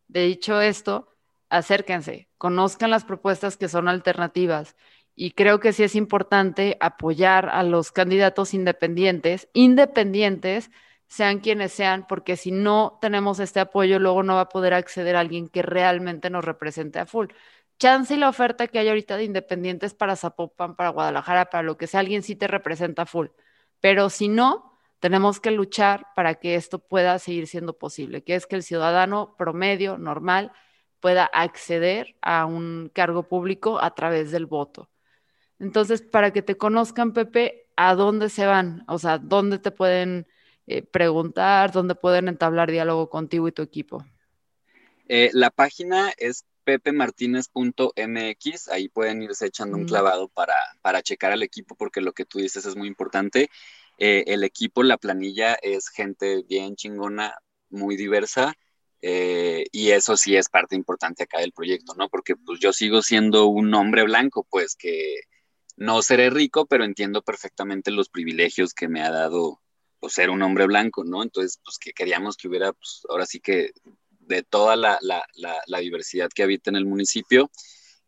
De dicho esto, acérquense, conozcan las propuestas que son alternativas y creo que sí es importante apoyar a los candidatos independientes, independientes, sean quienes sean, porque si no tenemos este apoyo, luego no va a poder acceder a alguien que realmente nos represente a full chance y la oferta que hay ahorita de independientes para Zapopan, para Guadalajara, para lo que sea, alguien sí te representa full. Pero si no, tenemos que luchar para que esto pueda seguir siendo posible, que es que el ciudadano promedio, normal, pueda acceder a un cargo público a través del voto. Entonces, para que te conozcan, Pepe, ¿a dónde se van? O sea, ¿dónde te pueden eh, preguntar? ¿Dónde pueden entablar diálogo contigo y tu equipo?
Eh, la página es pepemartinez.mx, ahí pueden irse echando un mm. clavado para, para checar al equipo, porque lo que tú dices es muy importante. Eh, el equipo, la planilla es gente bien chingona, muy diversa, eh, y eso sí es parte importante acá del proyecto, ¿no? Porque pues yo sigo siendo un hombre blanco, pues que no seré rico, pero entiendo perfectamente los privilegios que me ha dado pues, ser un hombre blanco, ¿no? Entonces, pues que queríamos que hubiera, pues ahora sí que de toda la, diversidad que habita en el municipio.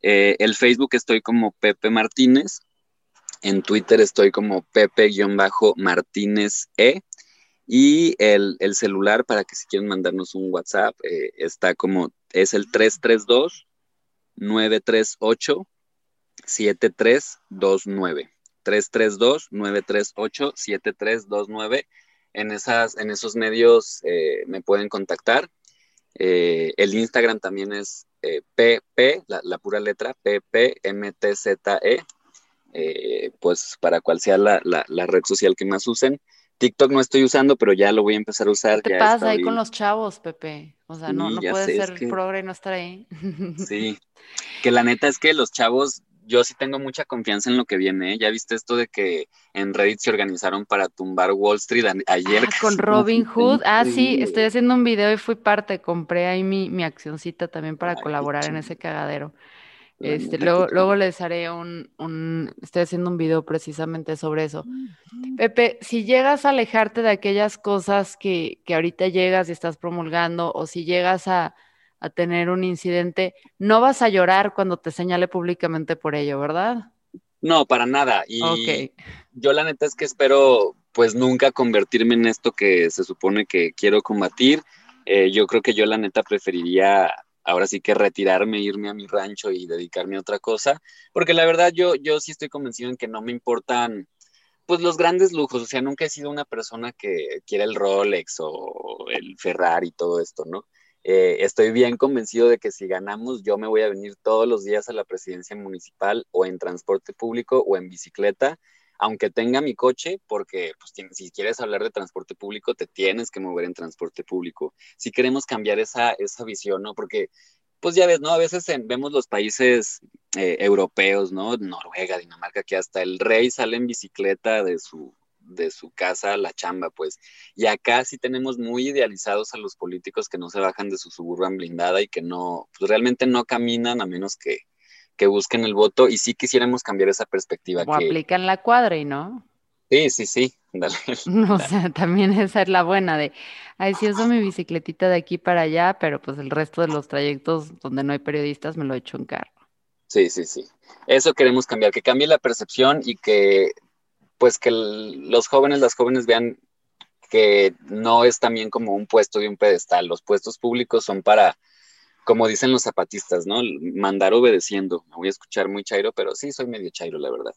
Eh, el Facebook estoy como Pepe Martínez, en Twitter estoy como Pepe-Martínez E. Y el, celular, para que si quieren mandarnos un WhatsApp, eh, está como, es el 332-938-7329. 332-938-7329. En, esas, en esos medios eh, me pueden contactar. Eh, el Instagram también es PP, eh, la, pura letra, PPMTZE, eh, pues para cual sea la, red social que más usen. TikTok no estoy usando, pero ya lo voy a empezar a usar.
¿Qué pasa ahí con los chavos, Pepe? O sea, no, no puede ser progre y no estar ahí.
Sí, que la neta es que los chavos yo sí tengo mucha confianza en lo que viene. ¿eh? Ya viste esto de que en Reddit se organizaron para tumbar Wall Street ayer.
Ah, con Robin Hood. Ah, sí, estoy haciendo un video y fui parte. Compré ahí mi, mi accioncita también para colaborar en ese cagadero. Este, luego, luego les haré un, un, estoy haciendo un video precisamente sobre eso. Pepe, si llegas a alejarte de aquellas cosas que, que ahorita llegas y estás promulgando, o si llegas a, a tener un incidente, no vas a llorar cuando te señale públicamente por ello, ¿verdad?
No, para nada. Y yo la neta es que espero pues nunca convertirme en esto que se supone que quiero combatir. Eh, yo creo que yo la neta preferiría ahora sí que retirarme, irme a mi rancho y dedicarme a otra cosa, porque la verdad yo, yo sí estoy convencido en que no me importan pues los grandes lujos, o sea, nunca he sido una persona que quiera el Rolex o el Ferrari y todo esto, ¿no? Eh, estoy bien convencido de que si ganamos, yo me voy a venir todos los días a la presidencia municipal o en transporte público o en bicicleta, aunque tenga mi coche, porque pues, si quieres hablar de transporte público, te tienes que mover en transporte público. Si queremos cambiar esa, esa visión, ¿no? Porque, pues ya ves, ¿no? A veces vemos los países eh, europeos, ¿no? Noruega, Dinamarca, que hasta el rey sale en bicicleta de su, de su casa a la chamba, pues. Y acá sí tenemos muy idealizados a los políticos que no se bajan de su suburban blindada y que no, pues realmente no caminan a menos que, que busquen el voto y sí quisiéramos cambiar esa perspectiva.
O aplican la cuadra y no.
Sí, sí, sí, dale.
O sea, también esa es la buena de, ay, sí uso mi bicicletita de aquí para allá, pero pues el resto de los trayectos donde no hay periodistas me lo echo en carro.
Sí, sí, sí. Eso queremos cambiar, que cambie la percepción y que pues que los jóvenes, las jóvenes vean que no es también como un puesto de un pedestal. Los puestos públicos son para, como dicen los zapatistas, ¿no? Mandar obedeciendo. Me voy a escuchar muy chairo, pero sí soy medio chairo, la verdad.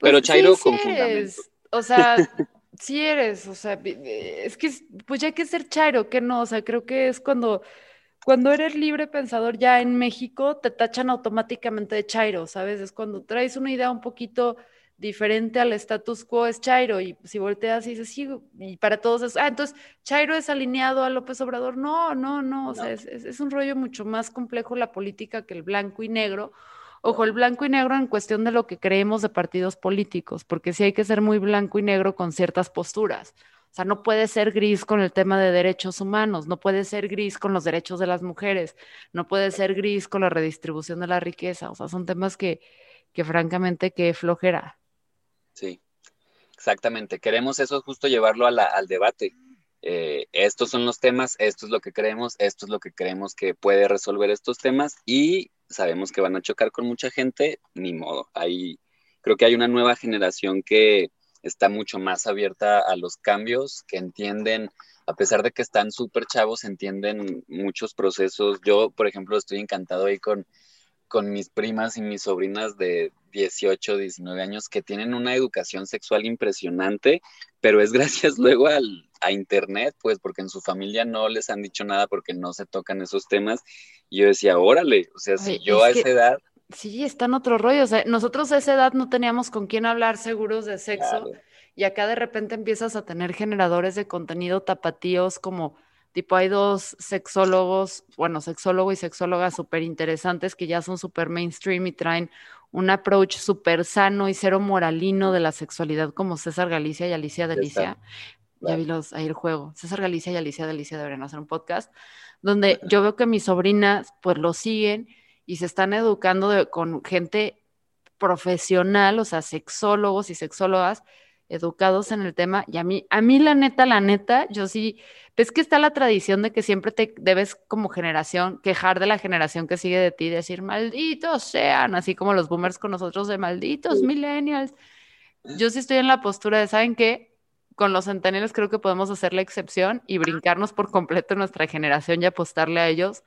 Pues
pero chairo
sí,
con
sí
fundamento.
eres. O sea, sí eres, o sea, es que es- pues ya hay que ser chairo, que no, o sea, creo que es cuando, cuando eres libre pensador ya en México, te tachan automáticamente de chairo, ¿sabes? Es cuando traes una idea un poquito diferente al status quo, es chairo, y si volteas y dices, sí, y para todos es, ah, entonces, chairo es alineado a López Obrador, no, no, no, o sea, es, es- es un rollo mucho más complejo la política que el blanco y negro. Ojo, el blanco y negro en cuestión de lo que creemos de partidos políticos, porque sí hay que ser muy blanco y negro con ciertas posturas. O sea, no puede ser gris con el tema de derechos humanos, no puede ser gris con los derechos de las mujeres, no puede ser gris con la redistribución de la riqueza. O sea, son temas que, que francamente, que flojera.
Sí, exactamente. Queremos eso justo llevarlo a la- al debate. Eh, estos son los temas, esto es lo que creemos, esto es lo que creemos que puede resolver estos temas y sabemos que van a chocar con mucha gente, ni modo. Hay, creo que hay una nueva generación que está mucho más abierta a los cambios, que entienden, a pesar de que están súper chavos, entienden muchos procesos. Yo, por ejemplo, estoy encantado ahí con, con mis primas y mis sobrinas de 18, 19 años que tienen una educación sexual impresionante, pero es gracias luego al, a internet, pues porque en su familia no les han dicho nada porque no se tocan esos temas. Y yo decía, órale, o sea, si yo a
que-
esa edad,
Sí, está en otro rollo. O sea, nosotros a esa edad no teníamos con quién hablar seguros de sexo.
claro,
Y acá de repente empiezas a tener generadores de contenido tapatíos como tipo hay dos sexólogos, bueno, sexólogo y sexóloga súper interesantes que ya son súper mainstream y traen un approach súper sano y cero moralino de la sexualidad como César Galicia y Alicia Delicia. Ya vi los, ahí el juego. César Galicia y Alicia Delicia deberían hacer un podcast donde yo veo que mis sobrinas pues lo siguen y se están educando de- con gente profesional, o sea, sexólogos y sexólogas educados en el tema. Y a mí, a mí la neta, la neta, yo sí, ves que está la tradición de que siempre te debes como generación quejar de la generación que sigue de ti, decir, malditos sean, así como los boomers con nosotros de malditos millennials. Yo sí estoy en la postura de, ¿saben qué? Con los centennials creo que podemos hacer la excepción y brincarnos por completo nuestra generación y apostarle a ellos,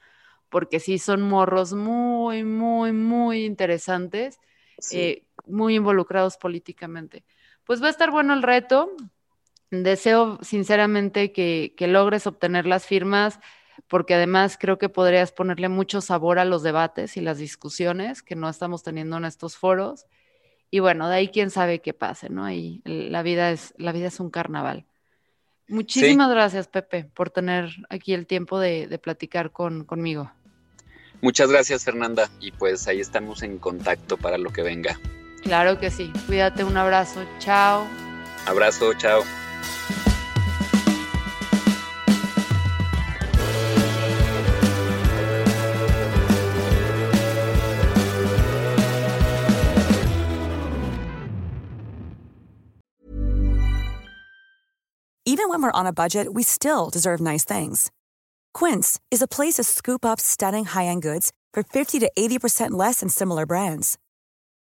porque sí son morros muy, muy, muy interesantes
sí.
eh, muy involucrados políticamente. Pues va a estar bueno el reto. Deseo sinceramente que, que logres obtener las firmas, porque además creo que podrías ponerle mucho sabor a los debates y las discusiones que no estamos teniendo en estos foros. Y bueno, de ahí quién sabe qué pase, ¿no? Ahí la vida es, la vida es un carnaval. Muchísimas gracias, Pepe, por tener aquí el tiempo de, de platicar con, conmigo.
Muchas gracias, Fernanda, y pues ahí estamos en contacto para lo que venga.
Claro que sí. Cuídate, un abrazo. Chao.
Abrazo, chao.
Even when we're on a budget, we still deserve nice things. Quince is a place to scoop up stunning high-end goods for 50 to 80% less than similar brands.